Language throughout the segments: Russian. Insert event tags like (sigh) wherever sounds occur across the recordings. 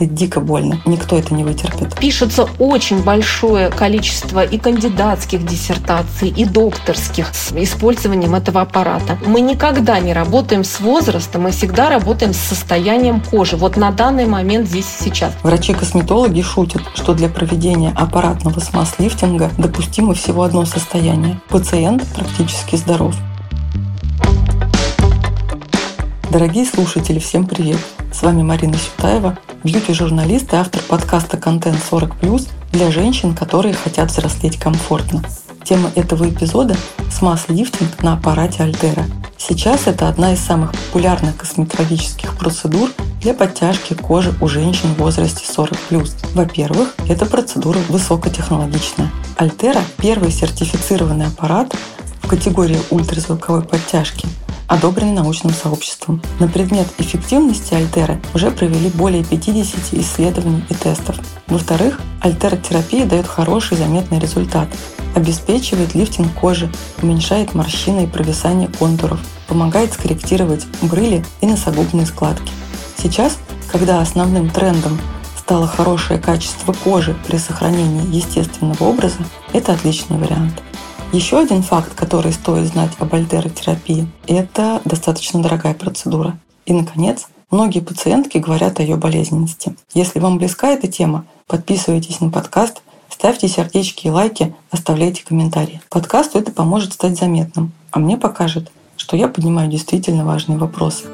Это дико больно. Никто это не вытерпит. Пишется очень большое количество и кандидатских диссертаций, и докторских с использованием этого аппарата. Мы никогда не работаем с возрастом, мы всегда работаем с состоянием кожи. Вот на данный момент здесь и сейчас. Врачи-косметологи шутят, что для проведения аппаратного смаз-лифтинга допустимо всего одно состояние. Пациент практически здоров. Дорогие слушатели, всем привет! С вами Марина Сютаева, бьюти-журналист и автор подкаста «Контент 40+,» для женщин, которые хотят взрослеть комфортно. Тема этого эпизода – смаз-лифтинг на аппарате Альтера. Сейчас это одна из самых популярных косметологических процедур для подтяжки кожи у женщин в возрасте 40+. Во-первых, эта процедура высокотехнологичная. Альтера – первый сертифицированный аппарат в категории ультразвуковой подтяжки – одобренный научным сообществом. На предмет эффективности Альтера уже провели более 50 исследований и тестов. Во-вторых, альтеротерапия дает хороший заметный результат. Обеспечивает лифтинг кожи, уменьшает морщины и провисание контуров, помогает скорректировать брыли и носогубные складки. Сейчас, когда основным трендом стало хорошее качество кожи при сохранении естественного образа, это отличный вариант. Еще один факт, который стоит знать об альтеротерапии, это достаточно дорогая процедура. И, наконец, многие пациентки говорят о ее болезненности. Если вам близка эта тема, подписывайтесь на подкаст, ставьте сердечки и лайки, оставляйте комментарии. Подкасту это поможет стать заметным, а мне покажет, что я поднимаю действительно важные вопросы.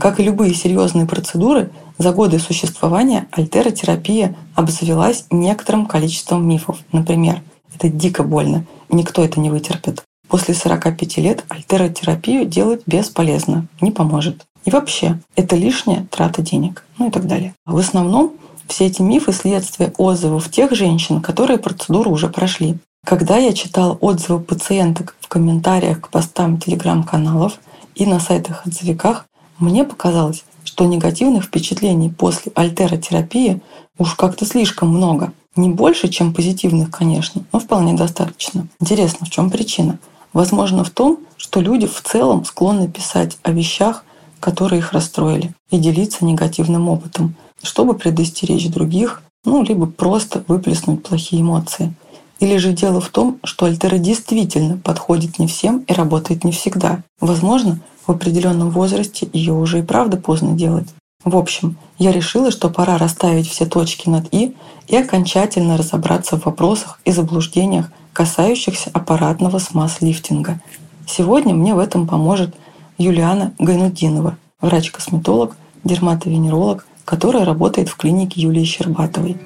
Как и любые серьезные процедуры, за годы существования альтеротерапия обзавелась некоторым количеством мифов. Например, это дико больно, никто это не вытерпит. После 45 лет альтеротерапию делать бесполезно, не поможет. И вообще, это лишняя трата денег, ну и так далее. В основном все эти мифы – следствие отзывов тех женщин, которые процедуру уже прошли. Когда я читала отзывы пациенток в комментариях к постам телеграм-каналов и на сайтах-отзывиках, мне показалось, что негативных впечатлений после альтеротерапии уж как-то слишком много. Не больше, чем позитивных, конечно, но вполне достаточно. Интересно, в чем причина? Возможно, в том, что люди в целом склонны писать о вещах, которые их расстроили, и делиться негативным опытом, чтобы предостеречь других, ну, либо просто выплеснуть плохие эмоции. Или же дело в том, что альтера действительно подходит не всем и работает не всегда. Возможно, в определенном возрасте ее уже и правда поздно делать. В общем, я решила, что пора расставить все точки над «и» и окончательно разобраться в вопросах и заблуждениях, касающихся аппаратного смаз-лифтинга. Сегодня мне в этом поможет Юлиана Гайнудинова, врач-косметолог, дерматовенеролог, которая работает в клинике Юлии Щербатовой.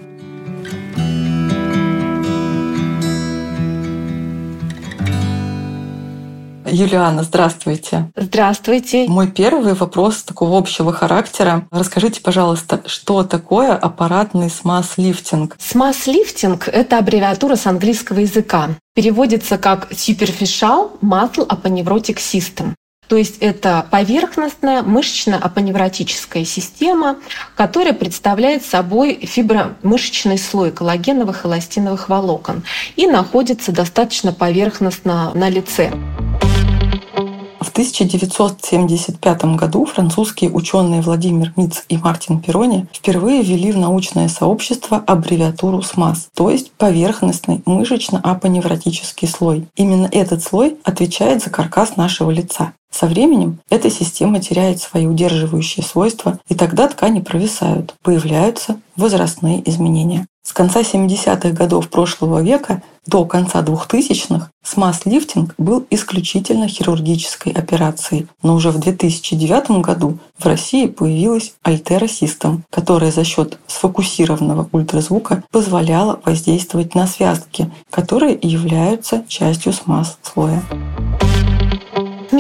Юлиана, здравствуйте. Здравствуйте. Мой первый вопрос такого общего характера. Расскажите, пожалуйста, что такое аппаратный смаз-лифтинг? Смаз-лифтинг — это аббревиатура с английского языка. Переводится как Superficial Muscle Aponeurotic System. То есть это поверхностная мышечно-апоневротическая система, которая представляет собой фибромышечный слой коллагеновых эластиновых волокон и находится достаточно поверхностно на лице. В 1975 году французские ученые Владимир Миц и Мартин Перони впервые ввели в научное сообщество аббревиатуру СМАС, то есть поверхностный мышечно-апоневротический слой. Именно этот слой отвечает за каркас нашего лица. Со временем эта система теряет свои удерживающие свойства, и тогда ткани провисают, появляются возрастные изменения. С конца 70-х годов прошлого века до конца 2000-х смаз-лифтинг был исключительно хирургической операцией, но уже в 2009 году в России появилась Altera System, которая за счет сфокусированного ультразвука позволяла воздействовать на связки, которые являются частью смаз-слоя.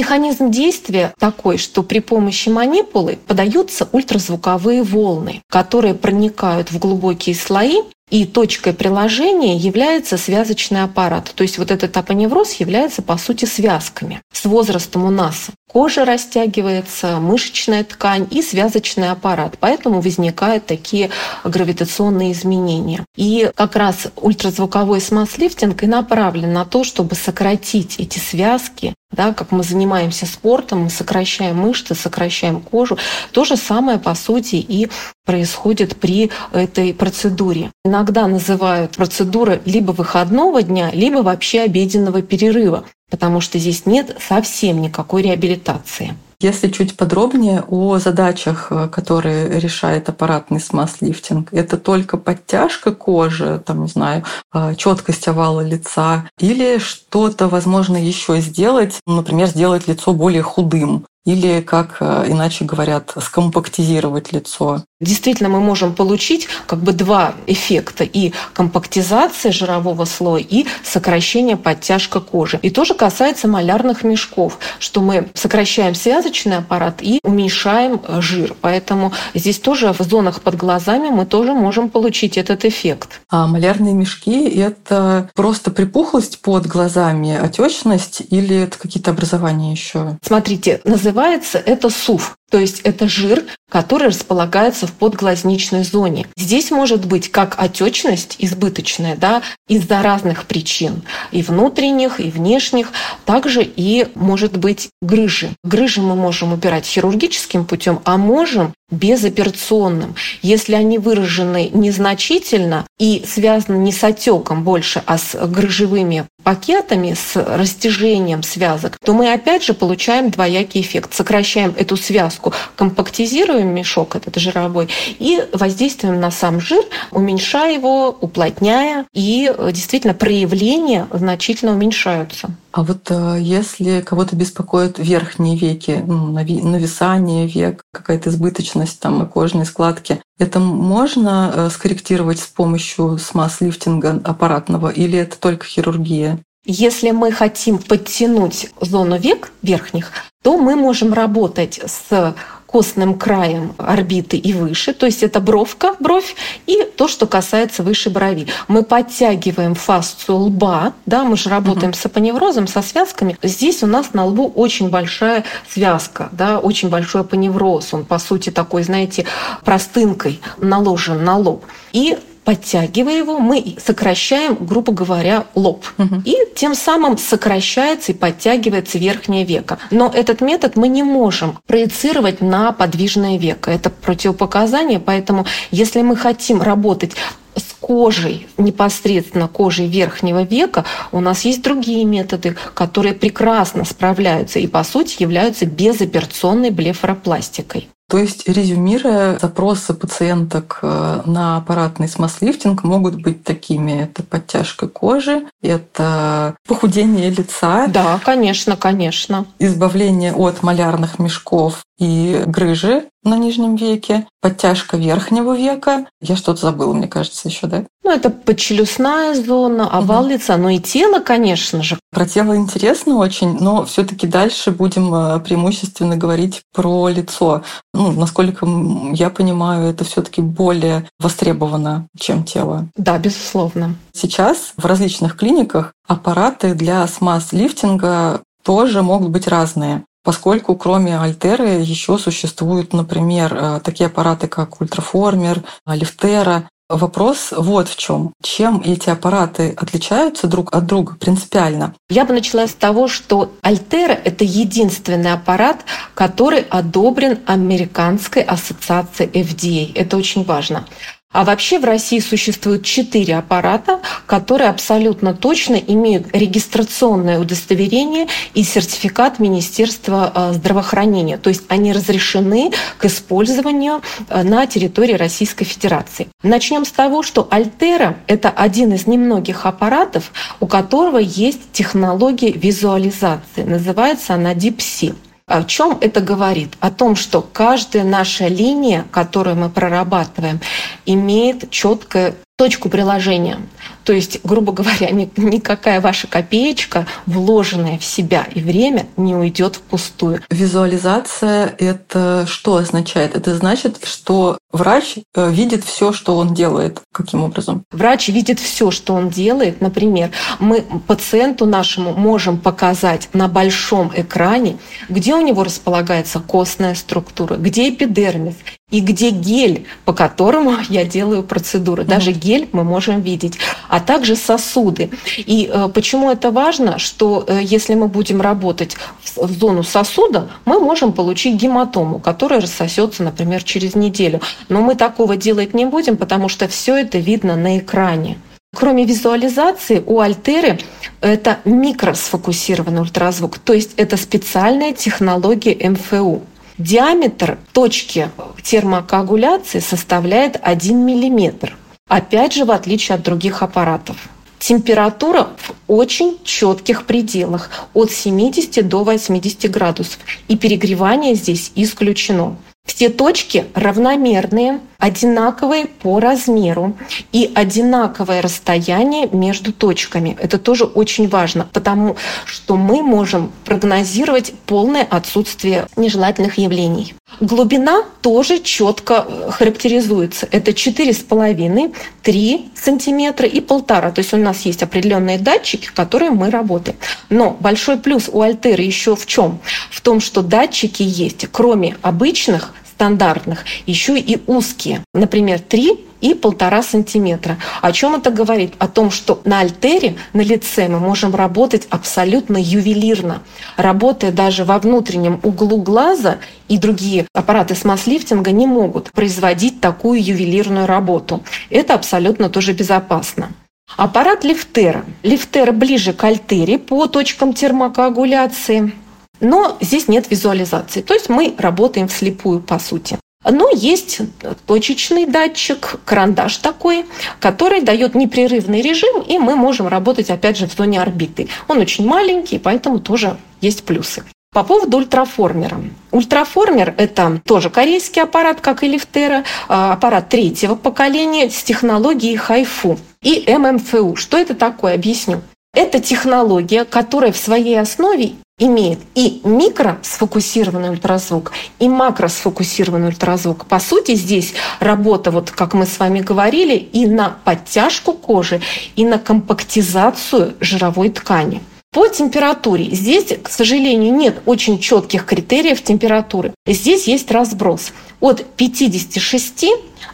Механизм действия такой, что при помощи манипулы подаются ультразвуковые волны, которые проникают в глубокие слои и точкой приложения является связочный аппарат. То есть вот этот апоневроз является по сути связками. С возрастом у нас кожа растягивается, мышечная ткань и связочный аппарат. Поэтому возникают такие гравитационные изменения. И как раз ультразвуковой смаз-лифтинг и направлен на то, чтобы сократить эти связки да, как мы занимаемся спортом, мы сокращаем мышцы, сокращаем кожу. То же самое, по сути, и происходит при этой процедуре. Иногда называют процедуры либо выходного дня, либо вообще обеденного перерыва, потому что здесь нет совсем никакой реабилитации. Если чуть подробнее о задачах, э, которые решает аппаратный смаз-лифтинг, это только подтяжка кожи, там, не знаю, э, четкость овала лица, или что-то, возможно, еще сделать, например, сделать лицо более худым, или, как э, иначе говорят, скомпактизировать лицо. Действительно, мы можем получить как бы два эффекта и компактизация жирового слоя, и сокращение подтяжка кожи. И тоже касается малярных мешков, что мы сокращаем связочный аппарат и уменьшаем э, жир. Поэтому здесь тоже в зонах под глазами мы тоже можем получить этот эффект. А малярные мешки — это просто припухлость под глазами, отечность или это какие-то образования еще? Смотрите, называется это СУФ. То есть это жир, который располагается в подглазничной зоне. Здесь может быть как отечность избыточная, да, из-за разных причин, и внутренних, и внешних, также и может быть грыжи. Грыжи мы можем убирать хирургическим путем, а можем безоперационным. Если они выражены незначительно и связаны не с отеком больше, а с грыжевыми пакетами, с растяжением связок, то мы опять же получаем двоякий эффект. Сокращаем эту связку, компактизируем мешок этот жировой и воздействуем на сам жир, уменьшая его, уплотняя, и действительно проявления значительно уменьшаются. А вот э, если кого-то беспокоят верхние веки, ну, нависание век, какая-то избыточность там и кожные складки, это можно э, скорректировать с помощью смаз-лифтинга аппаратного или это только хирургия? Если мы хотим подтянуть зону век верхних, то мы можем работать с костным краем орбиты и выше, то есть это бровка, бровь, и то, что касается выше брови. Мы подтягиваем фасцию лба, да, мы же работаем угу. с апоневрозом, со связками. Здесь у нас на лбу очень большая связка, да, очень большой апоневроз. Он, по сути, такой, знаете, простынкой наложен на лоб. И подтягивая его, мы сокращаем, грубо говоря, лоб. Угу. И тем самым сокращается и подтягивается верхнее веко. Но этот метод мы не можем проецировать на подвижное веко. Это противопоказание, поэтому если мы хотим работать с кожей, непосредственно кожей верхнего века, у нас есть другие методы, которые прекрасно справляются и, по сути, являются безоперационной блефаропластикой. То есть, резюмируя, запросы пациенток э, на аппаратный смаз-лифтинг могут быть такими. Это подтяжка кожи, это похудение лица. Да, конечно, конечно. Избавление от малярных мешков и грыжи на нижнем веке, подтяжка верхнего века. Я что-то забыла, мне кажется, еще, да? Ну, это подчелюстная зона, овал угу. лица, ну и тело, конечно же. Про тело интересно очень, но все таки дальше будем э, преимущественно говорить про лицо. Ну, насколько я понимаю, это все таки более востребовано, чем тело. Да, безусловно. Сейчас в различных клиниках аппараты для смаз-лифтинга тоже могут быть разные поскольку кроме Альтеры еще существуют, например, э, такие аппараты, как Ультраформер, Лифтера. Вопрос вот в чем. Чем эти аппараты отличаются друг от друга принципиально? Я бы начала с того, что Альтера — это единственный аппарат, который одобрен Американской ассоциацией FDA. Это очень важно. А вообще в России существует четыре аппарата, которые абсолютно точно имеют регистрационное удостоверение и сертификат Министерства э, здравоохранения. То есть они разрешены к использованию э, на территории Российской Федерации. Начнем с того, что Альтера — это один из немногих аппаратов, у которого есть технология визуализации. Называется она DeepSea. О чем это говорит? О том, что каждая наша линия, которую мы прорабатываем, имеет четкое точку приложения. То есть, грубо говоря, никакая ваша копеечка, вложенная в себя и время, не уйдет впустую. Визуализация — это что означает? Это значит, что врач э, видит все, что он делает. Каким образом? Врач видит все, что он делает. Например, мы пациенту нашему можем показать на большом экране, где у него располагается костная структура, где эпидермис, и где гель, по которому (laughs) я делаю процедуру. Даже гель мы можем видеть. а также сосуды. И э, почему это важно, что э, если мы будем работать в, в зону сосуда, мы можем получить гематому, которая рассосется, например, через неделю. Но мы такого делать не будем, потому что все это видно на экране. Кроме визуализации, у Альтеры это микросфокусированный ультразвук, то есть это специальная технология МФУ. Диаметр точки термокоагуляции составляет 1 мм. Опять же, в отличие от других аппаратов. Температура в очень четких пределах от 70 до 80 градусов. И перегревание здесь исключено. Все точки равномерные, одинаковые по размеру и одинаковое расстояние между точками. Это тоже очень важно, потому что мы можем прогнозировать полное отсутствие нежелательных явлений. Глубина тоже четко э, характеризуется. Это 4,5, 3 сантиметра и полтора. То есть у нас есть определенные датчики, которые мы работаем. Но большой плюс у Альтеры еще в чем? В том, что датчики есть, кроме обычных, стандартных, еще и узкие. Например, 3 и полтора сантиметра. О чем это говорит? О том, что на альтере, на лице мы можем работать абсолютно ювелирно. Работая даже во внутреннем углу глаза, и другие аппараты смаз-лифтинга не могут производить такую ювелирную работу. Это абсолютно тоже безопасно. Аппарат лифтера. Лифтера ближе к альтере по точкам термокоагуляции. Но здесь нет визуализации. То есть мы работаем вслепую, по сути. Но есть точечный датчик, карандаш такой, который дает непрерывный режим, и мы можем работать, опять же, в зоне орбиты. Он очень маленький, поэтому тоже есть плюсы. По поводу ультраформера. Ультраформер – это тоже корейский аппарат, как и Лифтера, а, аппарат третьего поколения с технологией хайфу и ММФУ. Что это такое? Объясню. Это технология, которая в своей основе имеет и микросфокусированный ультразвук, и макросфокусированный ультразвук. По сути, здесь работа, вот как мы с вами говорили, и на подтяжку кожи, и на компактизацию жировой ткани. По температуре. Здесь, к сожалению, нет очень четких критериев температуры. Здесь есть разброс от 56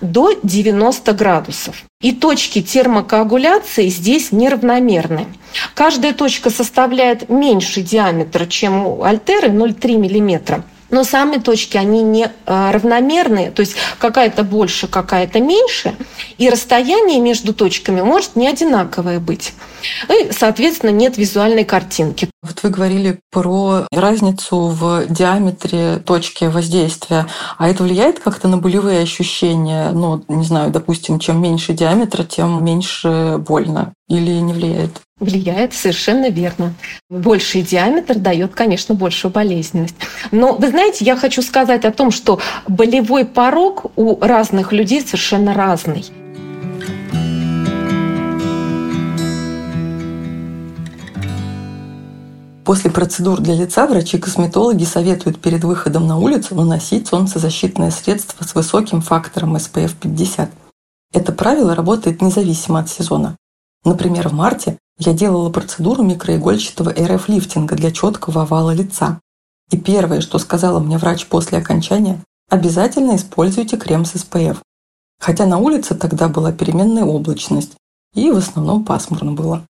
до 90 градусов. И точки термокоагуляции здесь неравномерны. Каждая точка составляет меньше диаметра, чем у альтеры 0,3 мм. Но сами точки, они не а, равномерные, то есть какая-то больше, какая-то меньше, и расстояние между точками может не одинаковое быть. И, соответственно, нет визуальной картинки. Вот вы говорили про разницу в диаметре точки воздействия. А это влияет как-то на болевые ощущения? Ну, не знаю, допустим, чем меньше диаметра, тем меньше больно. Или не влияет? Влияет, совершенно верно. Больший диаметр дает, конечно, большую болезненность. Но вы знаете, я хочу сказать о том, что болевой порог у разных людей совершенно разный. После процедур для лица врачи-косметологи советуют перед выходом на улицу наносить солнцезащитное средство с высоким фактором SPF 50. Это правило работает независимо от сезона. Например, в марте я делала процедуру микроигольчатого РФ-лифтинга для четкого овала лица. И первое, что сказала мне врач после окончания, обязательно используйте крем с SPF. Хотя на улице тогда была переменная облачность, и в основном пасмурно было.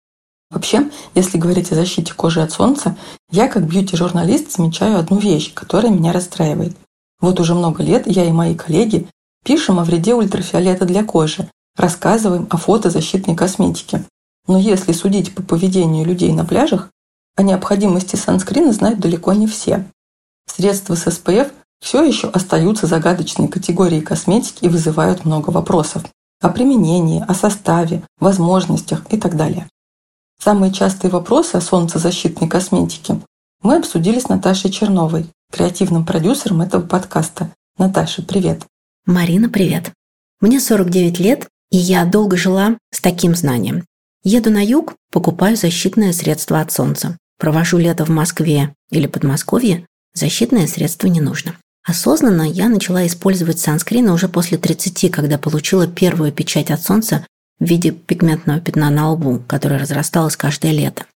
Вообще, если говорить о защите кожи от солнца, я как бьюти-журналист замечаю одну вещь, которая меня расстраивает. Вот уже много лет я и мои коллеги пишем о вреде ультрафиолета для кожи, рассказываем о фотозащитной косметике. Но если судить по поведению людей на пляжах, о необходимости санскрина знают далеко не все. Средства с SPF все еще остаются загадочной категорией косметики и вызывают много вопросов о применении, о составе, возможностях и так далее. Самые частые вопросы о солнцезащитной косметике мы обсудили с Наташей Черновой, креативным продюсером этого подкаста. Наташа, привет. Марина, привет. Мне 49 лет, и я долго жила с таким знанием. Еду на юг, покупаю защитное средство от солнца. Провожу лето в Москве или Подмосковье, защитное средство не нужно. Осознанно я начала использовать санскрины уже после 30, когда получила первую печать от солнца в виде пигментного пятна на лбу, которое разрасталось каждое лето.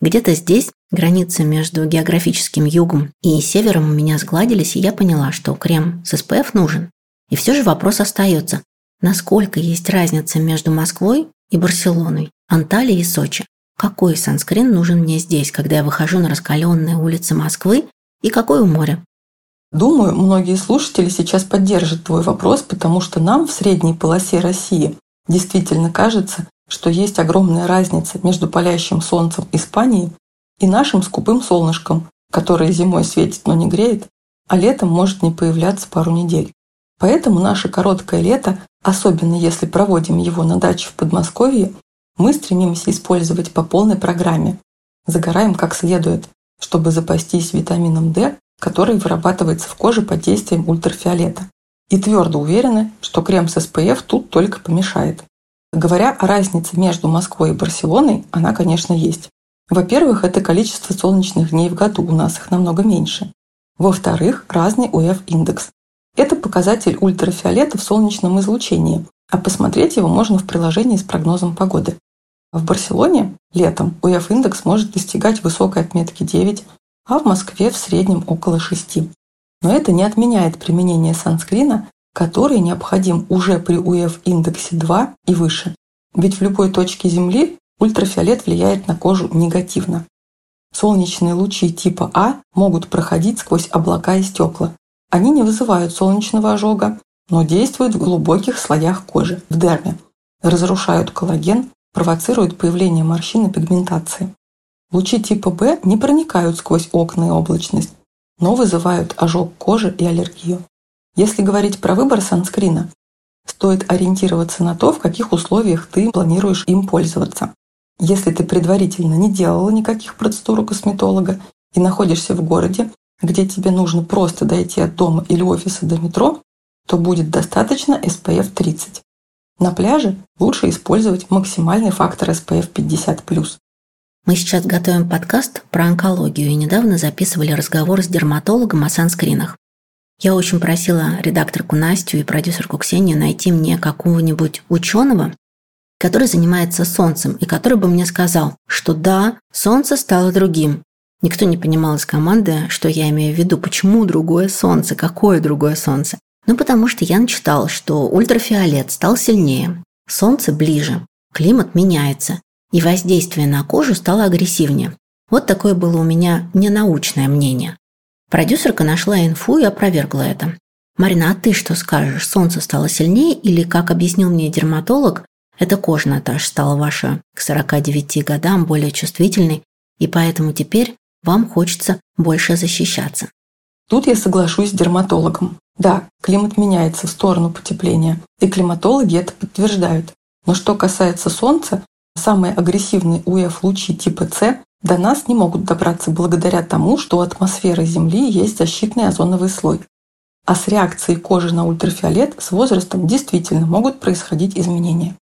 Где-то здесь границы между географическим югом и севером у меня сгладились, и я поняла, что крем с SPF нужен. И все же вопрос остается, насколько есть разница между Москвой и Барселоной, Анталией и Сочи. Какой санскрин нужен мне здесь, когда я выхожу на раскаленные улицы Москвы, и какой у моря? Думаю, многие слушатели сейчас поддержат твой вопрос, потому что нам в средней полосе России действительно кажется, что есть огромная разница между палящим солнцем Испании и нашим скупым солнышком, которое зимой светит, но не греет, а летом может не появляться пару недель. Поэтому наше короткое лето, особенно если проводим его на даче в Подмосковье, мы стремимся использовать по полной программе. Загораем как следует, чтобы запастись витамином D, который вырабатывается в коже под действием ультрафиолета. И твердо уверены, что крем с SPF тут только помешает. Говоря о разнице между Москвой и Барселоной, она, конечно, есть. Во-первых, это количество солнечных дней в году, у нас их намного меньше. Во-вторых, разный УФ-индекс. Это показатель ультрафиолета в солнечном излучении, а посмотреть его можно в приложении с прогнозом погоды. В Барселоне летом УФ-индекс может достигать высокой отметки 9, а в Москве в среднем около 6. Но это не отменяет применение санскрина, который необходим уже при УФ-индексе 2 и выше. Ведь в любой точке Земли ультрафиолет влияет на кожу негативно. Солнечные лучи типа А могут проходить сквозь облака и стекла. Они не вызывают солнечного ожога, но действуют в глубоких слоях кожи, в дерме, разрушают коллаген, провоцируют появление морщин и пигментации. Лучи типа В не проникают сквозь окна и облачность, но вызывают ожог кожи и аллергию. Если говорить про выбор санскрина, стоит ориентироваться на то, в каких условиях ты планируешь им пользоваться. Если ты предварительно не делала никаких процедур у косметолога и находишься в городе, где тебе нужно просто дойти от дома или офиса до метро, то будет достаточно SPF 30. На пляже лучше использовать максимальный фактор SPF 50+. Мы сейчас готовим подкаст про онкологию и недавно записывали разговор с дерматологом о санскринах. Я очень просила редакторку Настю и продюсерку Ксению найти мне какого-нибудь ученого, который занимается солнцем, и который бы мне сказал, что да, солнце стало другим. Никто не понимал из команды, что я имею в виду, почему другое солнце, какое другое солнце. Ну, потому что я начитала, что ультрафиолет стал сильнее, солнце ближе, климат меняется, и воздействие на кожу стало агрессивнее. Вот такое было у меня ненаучное мнение. Продюсерка нашла инфу и опровергла это. «Марина, а ты что скажешь? Солнце стало сильнее или, как объяснил мне дерматолог, эта кожа, Наташа, стала ваша к 49 годам более чувствительной, и поэтому теперь вам хочется больше защищаться?» Тут я соглашусь с дерматологом. Да, климат меняется в сторону потепления, и климатологи это подтверждают. Но что касается Солнца, самые агрессивные УФ-лучи типа С до нас не могут добраться благодаря тому, что у атмосферы Земли есть защитный озоновый слой. А с реакцией кожи на ультрафиолет с возрастом действительно могут происходить изменения.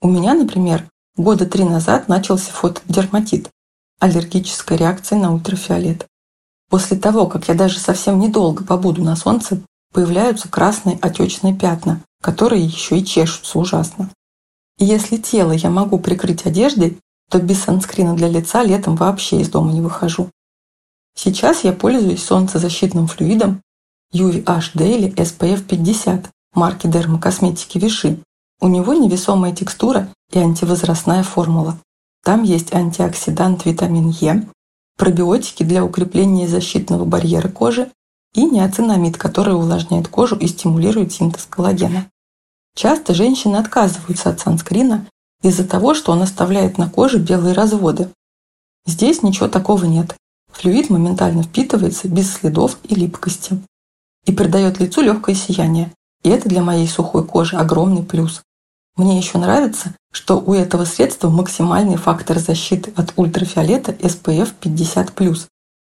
У меня, например, года три назад начался фотодерматит – аллергическая реакция на ультрафиолет. После того, как я даже совсем недолго побуду на солнце, появляются красные отечные пятна, которые еще и чешутся ужасно. И если тело я могу прикрыть одеждой, то без санскрина для лица летом вообще из дома не выхожу. Сейчас я пользуюсь солнцезащитным флюидом UVH Daily SPF 50 марки дермокосметики Виши. У него невесомая текстура и антивозрастная формула. Там есть антиоксидант витамин Е, пробиотики для укрепления защитного барьера кожи и неоцинамид, который увлажняет кожу и стимулирует синтез коллагена. Часто женщины отказываются от санскрина из-за того, что он оставляет на коже белые разводы. Здесь ничего такого нет. Флюид моментально впитывается без следов и липкости. И придает лицу легкое сияние. И это для моей сухой кожи огромный плюс. Мне еще нравится, что у этого средства максимальный фактор защиты от ультрафиолета SPF 50+.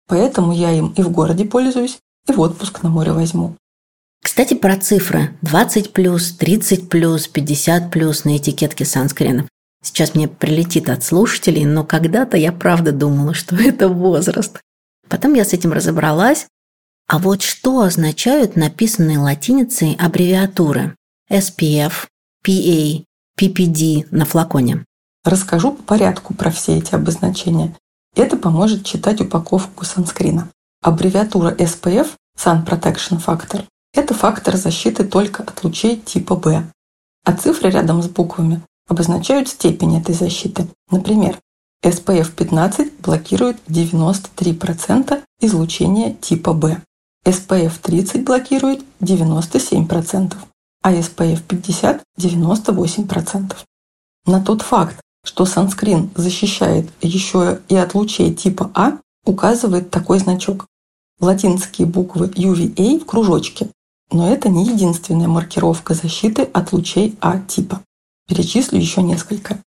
Поэтому я им и в городе пользуюсь, и в отпуск на море возьму. Кстати, про цифры 20 плюс, 30 плюс, 50 плюс на этикетке санскринов. Сейчас мне прилетит от слушателей, но когда-то я правда думала, что (laughs) это возраст. Потом я с этим разобралась. А вот что означают написанные латиницей аббревиатуры SPF, PA, PPD на флаконе? Расскажу по порядку про все эти обозначения. Это поможет читать упаковку санскрина. Аббревиатура SPF – Sun Protection Factor это фактор защиты только от лучей типа В. А цифры рядом с буквами обозначают степень этой защиты. Например, SPF 15 блокирует 93% излучения типа B. SPF 30 блокирует 97%, а SPF 50 – 98%. На тот факт, что санскрин защищает еще и от лучей типа А, указывает такой значок. Латинские буквы UVA в кружочке. Но это не единственная маркировка защиты от лучей А типа. Перечислю еще несколько.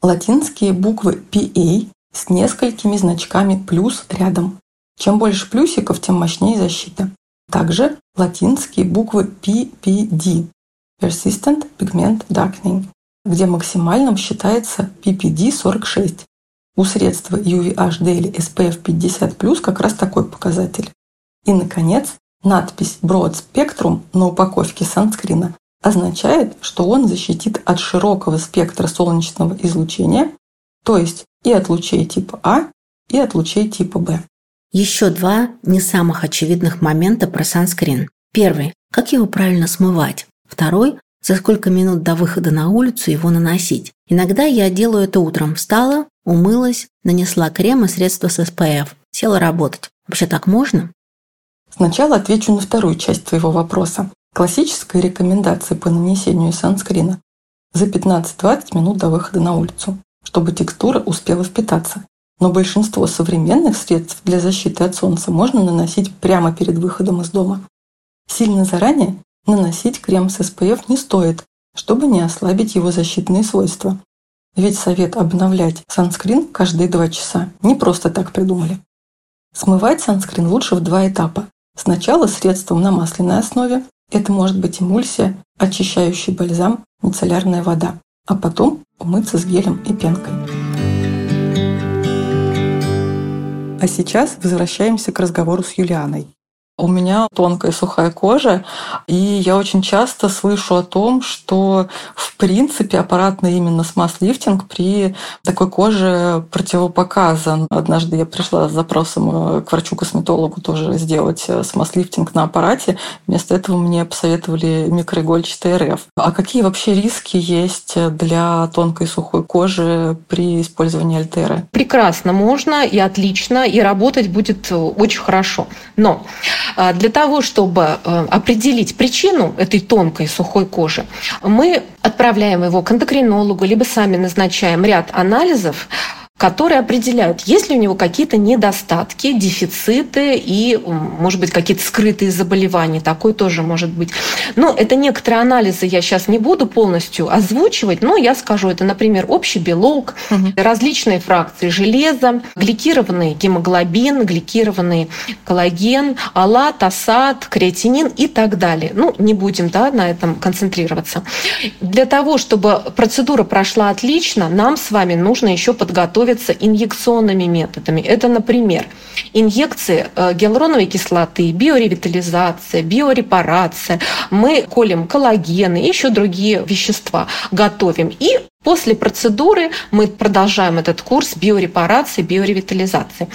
Латинские буквы PA с несколькими значками плюс рядом. Чем больше плюсиков, тем мощнее защита. Также латинские буквы PPD – Persistent Pigment Darkening, где максимальным считается PPD 46. У средства UVHD или SPF 50+, как раз такой показатель. И, наконец, надпись Broad Spectrum на упаковке санскрина означает, что он защитит от широкого спектра солнечного излучения, то есть и от лучей типа А, и от лучей типа Б. Еще два не самых очевидных момента про санскрин. Первый – как его правильно смывать. Второй – за сколько минут до выхода на улицу его наносить. Иногда я делаю это утром. Встала, умылась, нанесла крем и средства с SPF. Села работать. Вообще так можно? Сначала отвечу на вторую часть твоего вопроса. Классическая рекомендация по нанесению санскрина за 15-20 минут до выхода на улицу, чтобы текстура успела впитаться. Но большинство современных средств для защиты от солнца можно наносить прямо перед выходом из дома. Сильно заранее наносить крем с SPF не стоит, чтобы не ослабить его защитные свойства. Ведь совет обновлять санскрин каждые два часа не просто так придумали. Смывать санскрин лучше в два этапа. Сначала средством на масляной основе, это может быть эмульсия, очищающий бальзам, мицеллярная вода. А потом умыться с гелем и пенкой. А сейчас возвращаемся к разговору с Юлианой. У меня тонкая сухая кожа, и я очень часто слышу о том, что в принципе аппаратный именно смаз-лифтинг при такой коже противопоказан. Однажды я пришла с запросом э, к врачу-косметологу тоже сделать э, смаз-лифтинг на аппарате. Вместо этого мне посоветовали микроигольчатый РФ. А какие вообще риски есть для тонкой сухой кожи при использовании альтеры? Прекрасно можно и отлично, и работать будет очень хорошо. Но для того, чтобы э, определить причину этой тонкой сухой кожи, мы отправляем его к эндокринологу, либо сами назначаем ряд анализов, которые определяют, есть ли у него какие-то недостатки, дефициты и, может быть, какие-то скрытые заболевания. Такое тоже может быть. Но это некоторые анализы я сейчас не буду полностью озвучивать, но я скажу, это, например, общий белок, угу. различные фракции железа, гликированный гемоглобин, гликированный коллаген, алат, асат, креатинин и так далее. Ну, не будем да, на этом концентрироваться. Для того, чтобы процедура прошла отлично, нам с вами нужно еще подготовить становятся инъекционными методами. Это, например, инъекции э, гиалуроновой кислоты, биоревитализация, биорепарация. Мы колем коллагены и еще другие вещества готовим. И После процедуры мы продолжаем этот курс биорепарации, биоревитализации.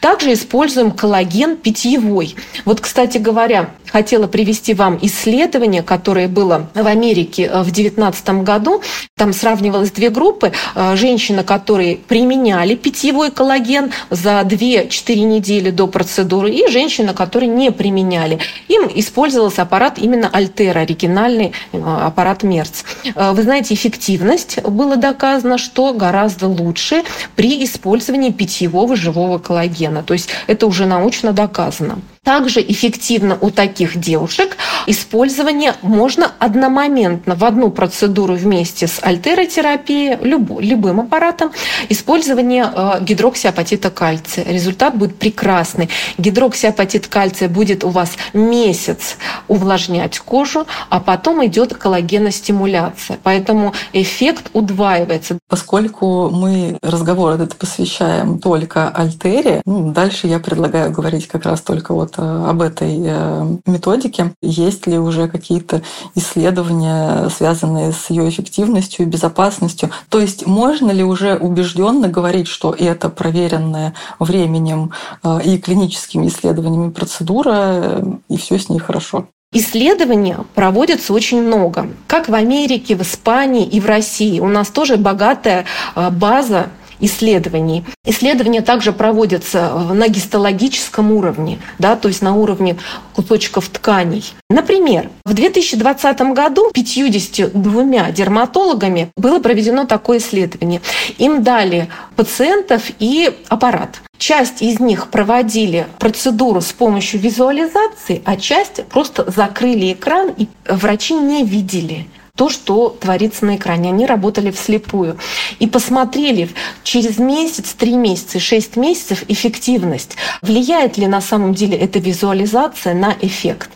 Также используем коллаген питьевой. Вот, кстати говоря, хотела привести вам исследование, которое было в Америке э, в 2019 году. Там сравнивалось две группы. Э, женщины, которые применяли питьевой коллаген за 2-4 недели до процедуры, и женщины, которые не применяли. Им использовался аппарат именно Ulthera, оригинальный э, аппарат Merz. Вы знаете, эффективность было доказано, что гораздо лучше при использовании питьевого живого коллагена. То есть это уже научно доказано. Также эффективно у таких девушек использование можно одномоментно в одну процедуру вместе с альтеротерапией, любым аппаратом, использование э, гидроксиапатита кальция. Результат будет прекрасный. Гидроксиапатит кальция будет у вас месяц увлажнять кожу, а потом идет коллагеностимуляция. Поэтому эффект удваивается. Поскольку мы разговор этот посвящаем только альтере, ну, дальше я предлагаю говорить как раз только вот вот э, об этой э, методике. Есть ли уже какие-то исследования, связанные с ее эффективностью и безопасностью? То есть можно ли уже убежденно говорить, что это проверенная временем э, и клиническими исследованиями процедура, и все с ней хорошо? Исследования проводятся очень много. Как в Америке, в Испании и в России. У нас тоже богатая база исследований. Исследования также проводятся на гистологическом уровне, да, то есть на уровне кусочков тканей. Например, в 2020 году 52 дерматологами было проведено такое исследование. Им дали пациентов и аппарат. Часть из них проводили процедуру с помощью визуализации, а часть просто закрыли экран, и врачи не видели то, что творится на экране. Они работали вслепую. И посмотрели через месяц, три месяца, шесть месяцев эффективность. Влияет ли на самом деле эта визуализация на эффект?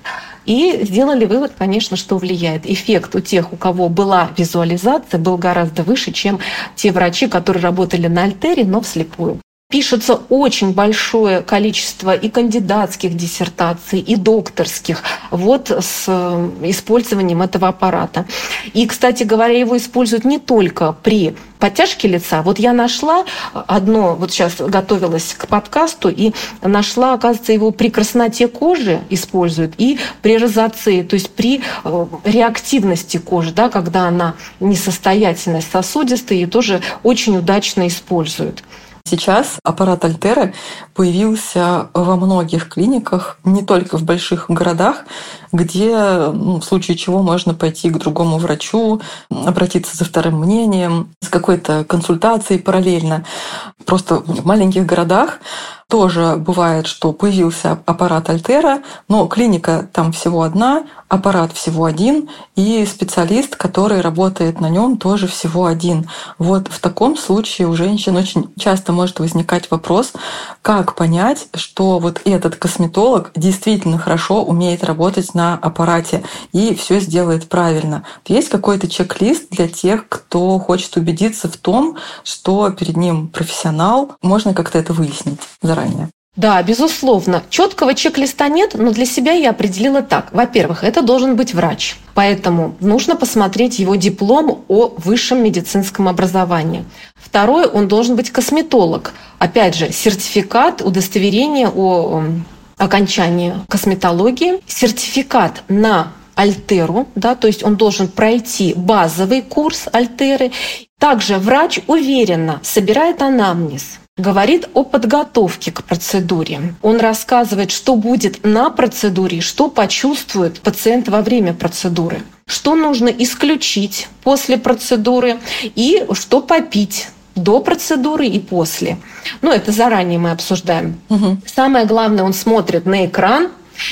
И сделали вывод, конечно, что влияет. Эффект у тех, у кого была визуализация, был гораздо выше, чем те врачи, которые работали на альтере, но вслепую. Пишется очень большое количество и кандидатских диссертаций, и докторских вот с э, использованием этого аппарата. И, кстати говоря, его используют не только при подтяжке лица. Вот я нашла одно, вот сейчас готовилась к подкасту, и нашла, оказывается, его при красноте кожи используют и при розации, то есть при э, реактивности кожи, да, когда она несостоятельность сосудистая, и тоже очень удачно используют. Сейчас аппарат Альтера появился во многих клиниках, не только в больших городах, где ну, в случае чего можно пойти к другому врачу, обратиться за вторым мнением, с какой-то консультацией параллельно. Просто в маленьких городах тоже бывает, что появился аппарат Альтера, но клиника там всего одна, аппарат всего один, и специалист, который работает на нем, тоже всего один. Вот в таком случае у женщин очень часто может возникать вопрос, как понять, что вот этот косметолог действительно хорошо умеет работать на аппарате и все сделает правильно. Есть какой-то чек-лист для тех, кто хочет убедиться в том, что перед ним профессионал, можно как-то это выяснить заранее. Да, безусловно. Четкого чек-листа нет, но для себя я определила так. Во-первых, это должен быть врач. Поэтому нужно посмотреть его диплом о высшем медицинском образовании. Второе, он должен быть косметолог. Опять же, сертификат, удостоверение о окончании косметологии, сертификат на Альтеру, да, то есть он должен пройти базовый курс Альтеры. Также врач уверенно собирает анамнез, говорит о подготовке к процедуре. Он рассказывает, что будет на процедуре, что почувствует пациент во время процедуры, что нужно исключить после процедуры и что попить до процедуры и после. Ну, это заранее мы обсуждаем. Угу. Самое главное, он смотрит на экран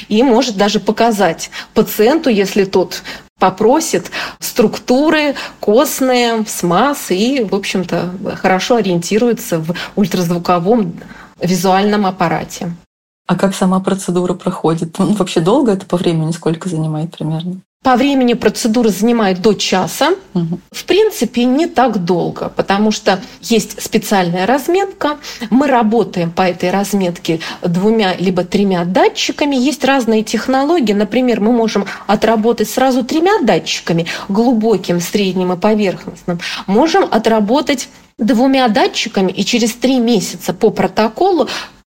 и может даже показать пациенту, если тот попросит структуры костные, смаз и, в общем-то, хорошо ориентируется в ультразвуковом визуальном аппарате. А как сама процедура проходит? Ну, вообще долго это по времени сколько занимает примерно? По времени процедура занимает до часа. Угу. В принципе, не так долго, потому что есть специальная разметка. Мы работаем по этой разметке двумя либо тремя датчиками. Есть разные технологии. Например, мы можем отработать сразу тремя датчиками, глубоким, средним и поверхностным. Можем отработать двумя датчиками и через три месяца по протоколу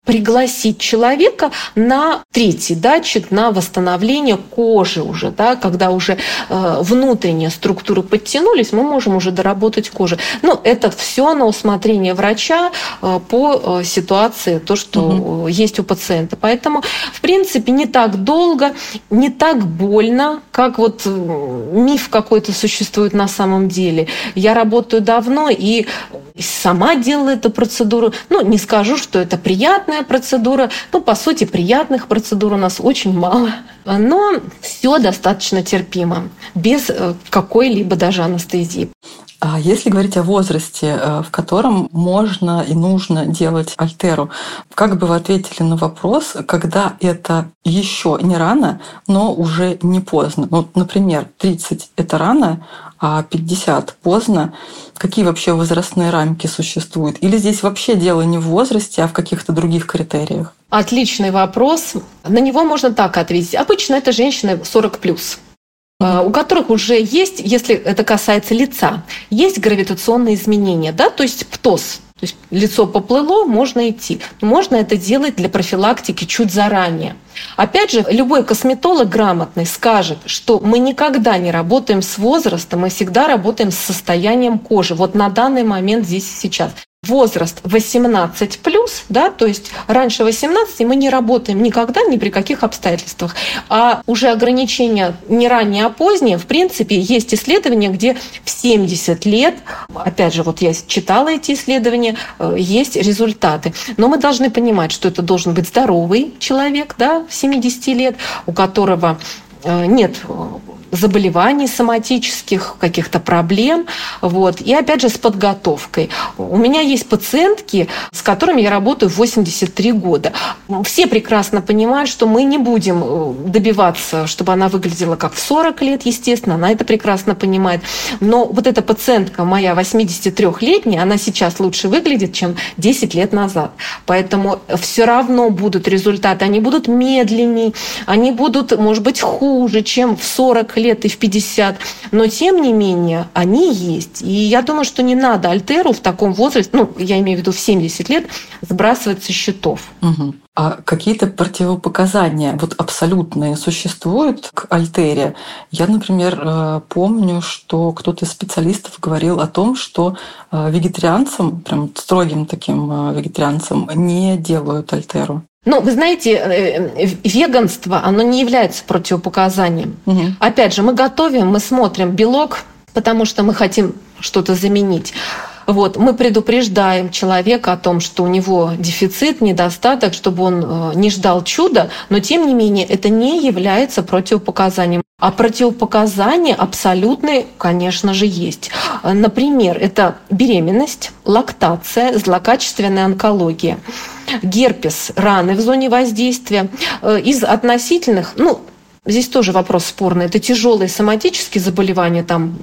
пригласить человека на третий датчик, на восстановление кожи уже, да, когда уже э, внутренние структуры подтянулись, мы можем уже доработать кожу. Но это все на усмотрение врача э, по э, ситуации, то, что угу. есть у пациента. Поэтому, в принципе, не так долго, не так больно, как вот э, миф какой-то существует на самом деле. Я работаю давно и сама делала эту процедуру. Ну, не скажу, что это приятно, сложная процедура. Ну, по сути, приятных процедур у нас очень мало. Но все достаточно терпимо, без э, какой-либо даже анестезии. А если говорить о возрасте, э, в котором можно и нужно делать альтеру, как бы вы ответили на вопрос, когда это еще не рано, но уже не поздно? Ну, например, 30 – это рано, а 50 поздно. Какие вообще возрастные рамки существуют? Или здесь вообще дело не в возрасте, а в каких-то других критериях? Отличный вопрос. На него можно так ответить. Обычно это женщины 40 плюс у которых уже есть, если это касается лица, есть гравитационные изменения, да, то есть птоз, То есть лицо поплыло, можно идти. можно это делать для профилактики чуть заранее. Опять же, любой косметолог грамотный скажет, что мы никогда не работаем с возрастом, мы всегда работаем с состоянием кожи. Вот на данный момент здесь и сейчас возраст 18 плюс, да, то есть раньше 18 мы не работаем никогда, ни при каких обстоятельствах. А уже ограничения не раннее, а позднее, в принципе, есть исследования, где в 70 лет, опять же, вот я читала эти исследования, э, есть результаты. Но мы должны понимать, что это должен быть здоровый человек, да, 70 лет, у которого э, нет заболеваний соматических, каких-то проблем. Вот. И опять же с подготовкой. У меня есть пациентки, с которыми я работаю 83 года. Все прекрасно понимают, что мы не будем э, добиваться, чтобы она выглядела как в 40 лет, естественно, она это прекрасно понимает. Но вот эта пациентка моя 83-летняя, она сейчас лучше выглядит, чем 10 лет назад. Поэтому все равно будут результаты. Они будут медленнее, они будут, может быть, хуже, чем в 40 лет и в 50, но тем не менее они есть. И я думаю, что не надо Альтеру в таком возрасте, ну, я имею в виду в 70 лет, сбрасывать со счетов. Угу. А какие-то противопоказания вот абсолютные существуют к Альтере? Я, например, э, помню, что кто-то из специалистов говорил о том, что э, вегетарианцам, прям строгим таким э, вегетарианцам, не делают Альтеру. Ну, вы знаете, э, э, веганство, оно не является противопоказанием. Угу. Опять же, мы готовим, мы смотрим белок, потому что мы хотим что-то заменить. Вот, мы предупреждаем человека о том, что у него дефицит, недостаток, чтобы он э, не ждал чуда, но тем не менее это не является противопоказанием. А противопоказания абсолютные, конечно же, есть. Например, это беременность, лактация, злокачественная онкология, герпес, раны в зоне воздействия. Э, из относительных, ну, Здесь тоже вопрос спорный. Это тяжелые соматические заболевания, там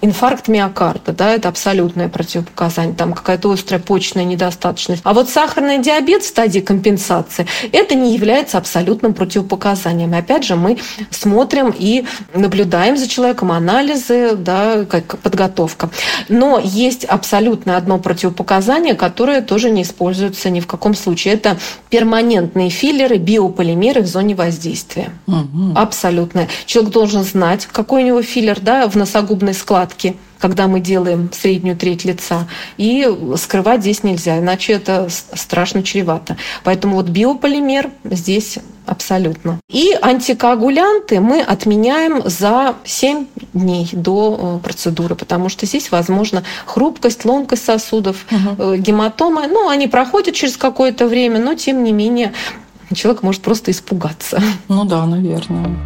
инфаркт миокарда, да, это абсолютное противопоказание, там какая-то острая почечная недостаточность. А вот сахарный диабет в стадии компенсации, это не является абсолютным противопоказанием. И опять же, мы смотрим и наблюдаем за человеком анализы, да, как подготовка. Но есть абсолютно одно противопоказание, которое тоже не используется ни в каком случае. Это перманентные филлеры, биополимеры в зоне воздействия. Угу. Абсолютно. Человек должен знать, какой у него филлер да, в носогубной складки, когда мы делаем среднюю треть лица. И скрывать здесь нельзя, иначе это страшно чревато. Поэтому вот биополимер здесь абсолютно. И антикоагулянты мы отменяем за 7 дней до э, процедуры, потому что здесь возможно хрупкость, ломкость сосудов, угу. гематомы. Ну, они проходят через какое-то время, но тем не менее человек может просто испугаться. Ну да, наверное.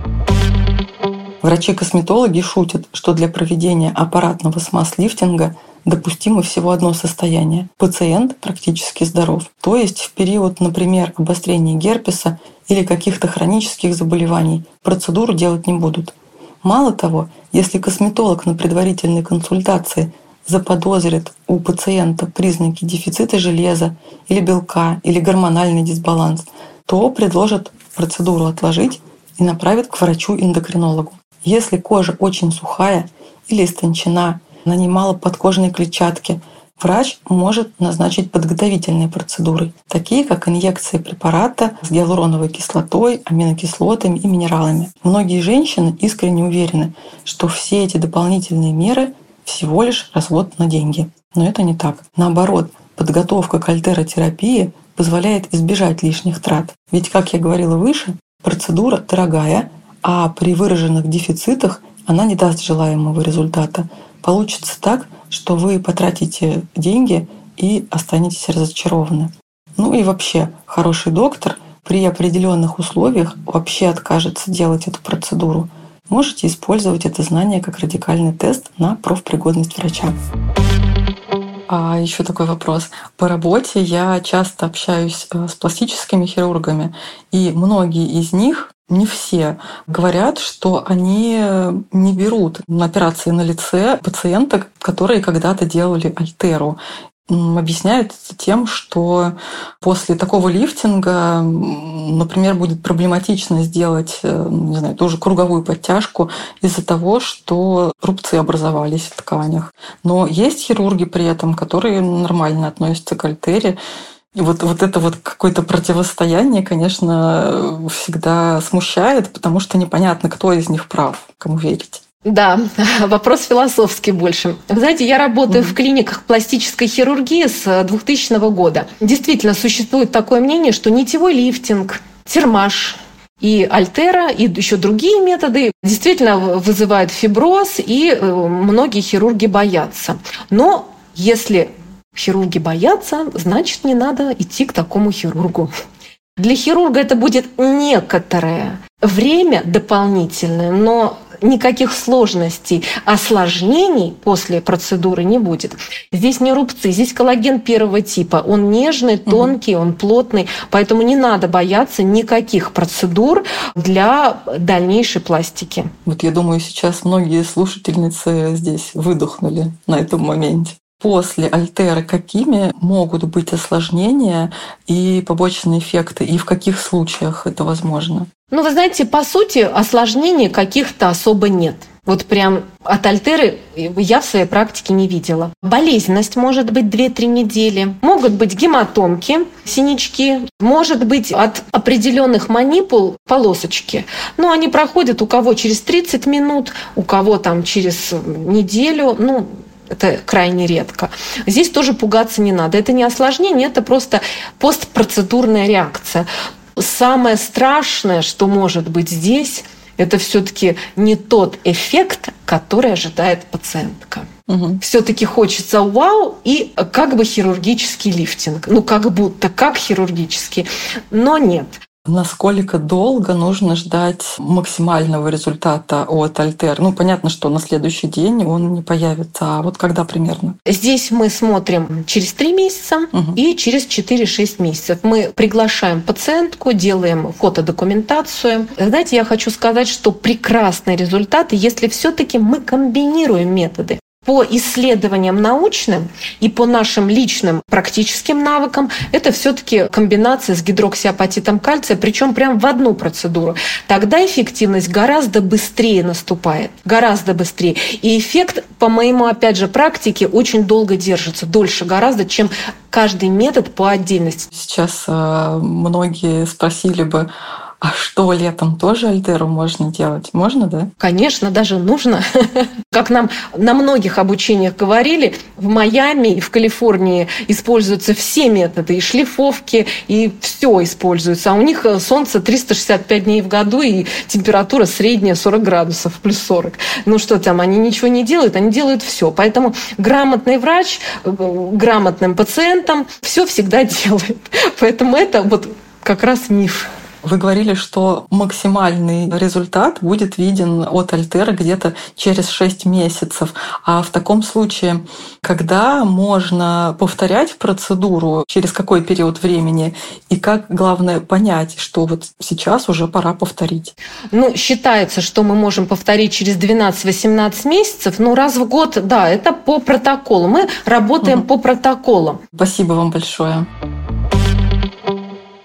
Врачи-косметологи шутят, что для проведения аппаратного смаз-лифтинга допустимо всего одно состояние. Пациент практически здоров. То есть в период, например, обострения герпеса или каких-то хронических заболеваний процедуру делать не будут. Мало того, если косметолог на предварительной консультации заподозрит у пациента признаки дефицита железа или белка или гормональный дисбаланс, то предложит процедуру отложить и направит к врачу-эндокринологу. Если кожа очень сухая или истончена, на ней мало подкожной клетчатки, врач может назначить подготовительные процедуры, такие как инъекции препарата с гиалуроновой кислотой, аминокислотами и минералами. Многие женщины искренне уверены, что все эти дополнительные меры всего лишь развод на деньги. Но это не так. Наоборот, подготовка к альтеротерапии позволяет избежать лишних трат. Ведь, как я говорила выше, процедура дорогая, а при выраженных дефицитах она не даст желаемого результата. Получится так, что вы потратите деньги и останетесь разочарованы. Ну и вообще, хороший доктор при определенных условиях вообще откажется делать эту процедуру. Можете использовать это знание как радикальный тест на профпригодность врача. А еще такой вопрос. По работе я часто общаюсь э, с пластическими хирургами, и многие из них не все говорят, что они не берут на операции на лице пациенток, которые когда-то делали альтеру. Объясняют тем, что после такого лифтинга, например, будет проблематично сделать, э, не знаю, тоже круговую подтяжку из-за того, что рубцы образовались в тканях. Но есть хирурги при этом, которые нормально относятся к альтере. Вот, вот это вот какое-то противостояние, конечно, всегда смущает, потому что непонятно, кто из них прав, кому верить. Да, (laughs) вопрос философский больше. Вы знаете, я работаю mm-hmm. в клиниках пластической хирургии с 2000 года. Действительно, существует такое мнение, что нитевой лифтинг, термаш, и альтера, и еще другие методы действительно вызывают фиброз, и э, многие хирурги боятся. Но если хирурги боятся, значит, не надо идти к такому хирургу. Для хирурга это будет некоторое время дополнительное, но никаких сложностей, осложнений после процедуры не будет. Здесь не рубцы, здесь коллаген первого типа. Он нежный, тонкий, он плотный, поэтому не надо бояться никаких процедур для дальнейшей пластики. Вот я думаю, сейчас многие слушательницы здесь выдохнули на этом моменте после альтеры какими могут быть осложнения и побочные эффекты, и в каких случаях это возможно? Ну, вы знаете, по сути, осложнений каких-то особо нет. Вот прям от альтеры я в своей практике не видела. Болезненность может быть 2-3 недели. Могут быть гематомки, синячки. Может быть от определенных манипул полосочки. Но они проходят у кого через 30 минут, у кого там через неделю. Ну, это крайне редко. Здесь тоже пугаться не надо. Это не осложнение, это просто постпроцедурная реакция. Самое страшное, что может быть здесь, это все-таки не тот эффект, который ожидает пациентка. Угу. Все-таки хочется вау и как бы хирургический лифтинг. Ну, как будто как хирургический. Но нет. Насколько долго нужно ждать максимального результата от Альтер? Ну, понятно, что на следующий день он не появится, а вот когда примерно? Здесь мы смотрим через 3 месяца угу. и через 4-6 месяцев. Мы приглашаем пациентку, делаем фотодокументацию. Знаете, я хочу сказать, что прекрасные результаты, если все таки мы комбинируем методы по исследованиям научным и по нашим личным практическим навыкам это все-таки комбинация с гидроксиапатитом кальция, причем прям в одну процедуру. Тогда эффективность гораздо быстрее наступает, гораздо быстрее. И эффект, по моему, опять же, практике, очень долго держится, дольше гораздо, чем каждый метод по отдельности. Сейчас э, многие спросили бы, а что, летом тоже альтеру можно делать? Можно, да? Конечно, даже нужно. (laughs) Как нам на многих обучениях говорили, в Майами и в Калифорнии используются все методы, и шлифовки, и все используется. А у них э, солнце 365 дней в году, и температура средняя 40 градусов, плюс 40. Ну что там, они ничего не делают, они делают все. Поэтому грамотный врач э, грамотным пациентам все всегда (laughs) делает. Поэтому это вот как раз миф. Вы говорили, что максимальный результат будет виден от Альтера где-то через 6 месяцев. А в таком случае, когда можно повторять процедуру, через какой период времени, и как, главное, понять, что вот сейчас уже пора повторить? Ну, считается, что мы можем повторить через 12-18 месяцев, но раз в год, да, это по протоколу. Мы работаем угу. по протоколам. Спасибо вам большое.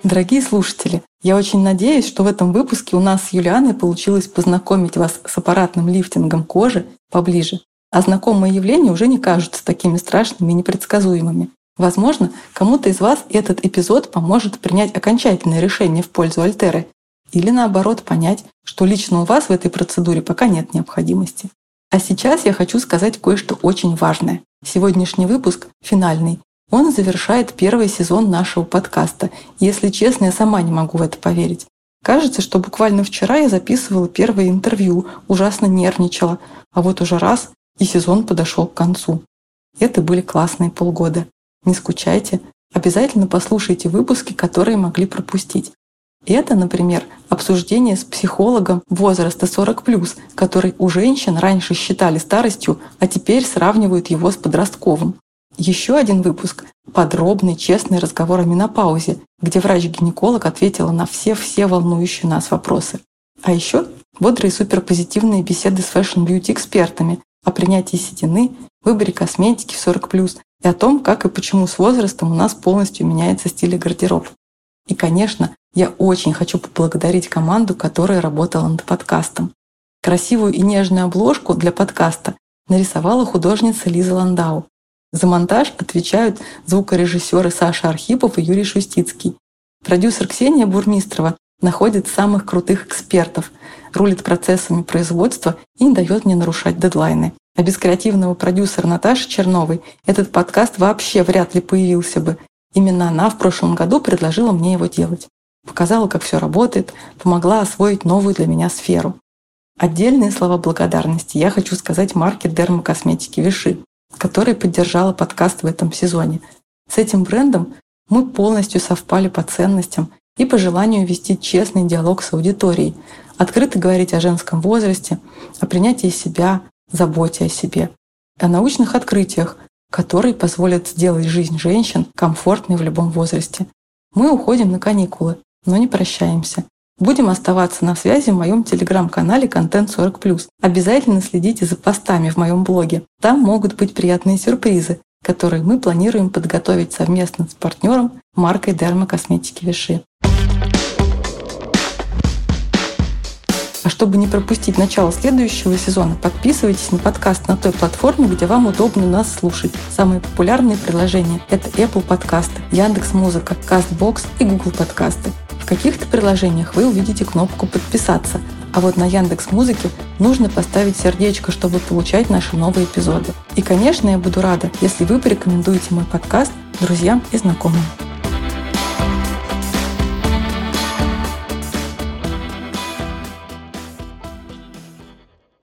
Дорогие слушатели, я очень надеюсь, что в этом выпуске у нас с Юлианой получилось познакомить вас с аппаратным лифтингом кожи поближе, а знакомые явления уже не кажутся такими страшными и непредсказуемыми. Возможно, кому-то из вас этот эпизод поможет принять окончательное решение в пользу Альтеры или наоборот понять, что лично у вас в этой процедуре пока нет необходимости. А сейчас я хочу сказать кое-что очень важное. Сегодняшний выпуск финальный, он завершает первый сезон нашего подкаста. Если честно, я сама не могу в это поверить. Кажется, что буквально вчера я записывала первое интервью, ужасно нервничала, а вот уже раз и сезон подошел к концу. Это были классные полгода. Не скучайте, обязательно послушайте выпуски, которые могли пропустить. Это, например, обсуждение с психологом возраста 40+, который у женщин раньше считали старостью, а теперь сравнивают его с подростковым. Еще один выпуск – подробный, честный разговор о менопаузе, где врач-гинеколог ответила на все-все волнующие нас вопросы. А еще бодрые суперпозитивные беседы с fashion-beauty экспертами о принятии седины, выборе косметики в 40+, и о том, как и почему с возрастом у нас полностью меняется стиль гардероб. И, конечно, я очень хочу поблагодарить команду, которая работала над подкастом. Красивую и нежную обложку для подкаста нарисовала художница Лиза Ландау. За монтаж отвечают звукорежиссеры Саша Архипов и Юрий Шустицкий. Продюсер Ксения Бурмистрова находит самых крутых экспертов, рулит процессами производства и не дает мне нарушать дедлайны. А без креативного продюсера Наташи Черновой этот подкаст вообще вряд ли появился бы. Именно она в прошлом году предложила мне его делать. Показала, как все работает, помогла освоить новую для меня сферу. Отдельные слова благодарности я хочу сказать марке дермокосметики Виши, которая поддержала подкаст в этом сезоне. С этим брендом мы полностью совпали по ценностям и по желанию вести честный диалог с аудиторией, открыто говорить о женском возрасте, о принятии себя, заботе о себе, о научных открытиях, которые позволят сделать жизнь женщин комфортной в любом возрасте. Мы уходим на каникулы, но не прощаемся. Будем оставаться на связи в моем телеграм-канале «Контент 40+.» Обязательно следите за постами в моем блоге. Там могут быть приятные сюрпризы, которые мы планируем подготовить совместно с партнером маркой Дермокосметики Виши. А чтобы не пропустить начало следующего сезона, подписывайтесь на подкаст на той платформе, где вам удобно нас слушать. Самые популярные приложения — это Apple подкасты, Яндекс Музыка, Castbox и Google подкасты. Каких-то приложениях вы увидите кнопку «Подписаться», а вот на Яндекс Музыке нужно поставить сердечко, чтобы получать наши новые эпизоды. И, конечно, я буду рада, если вы порекомендуете мой подкаст друзьям и знакомым.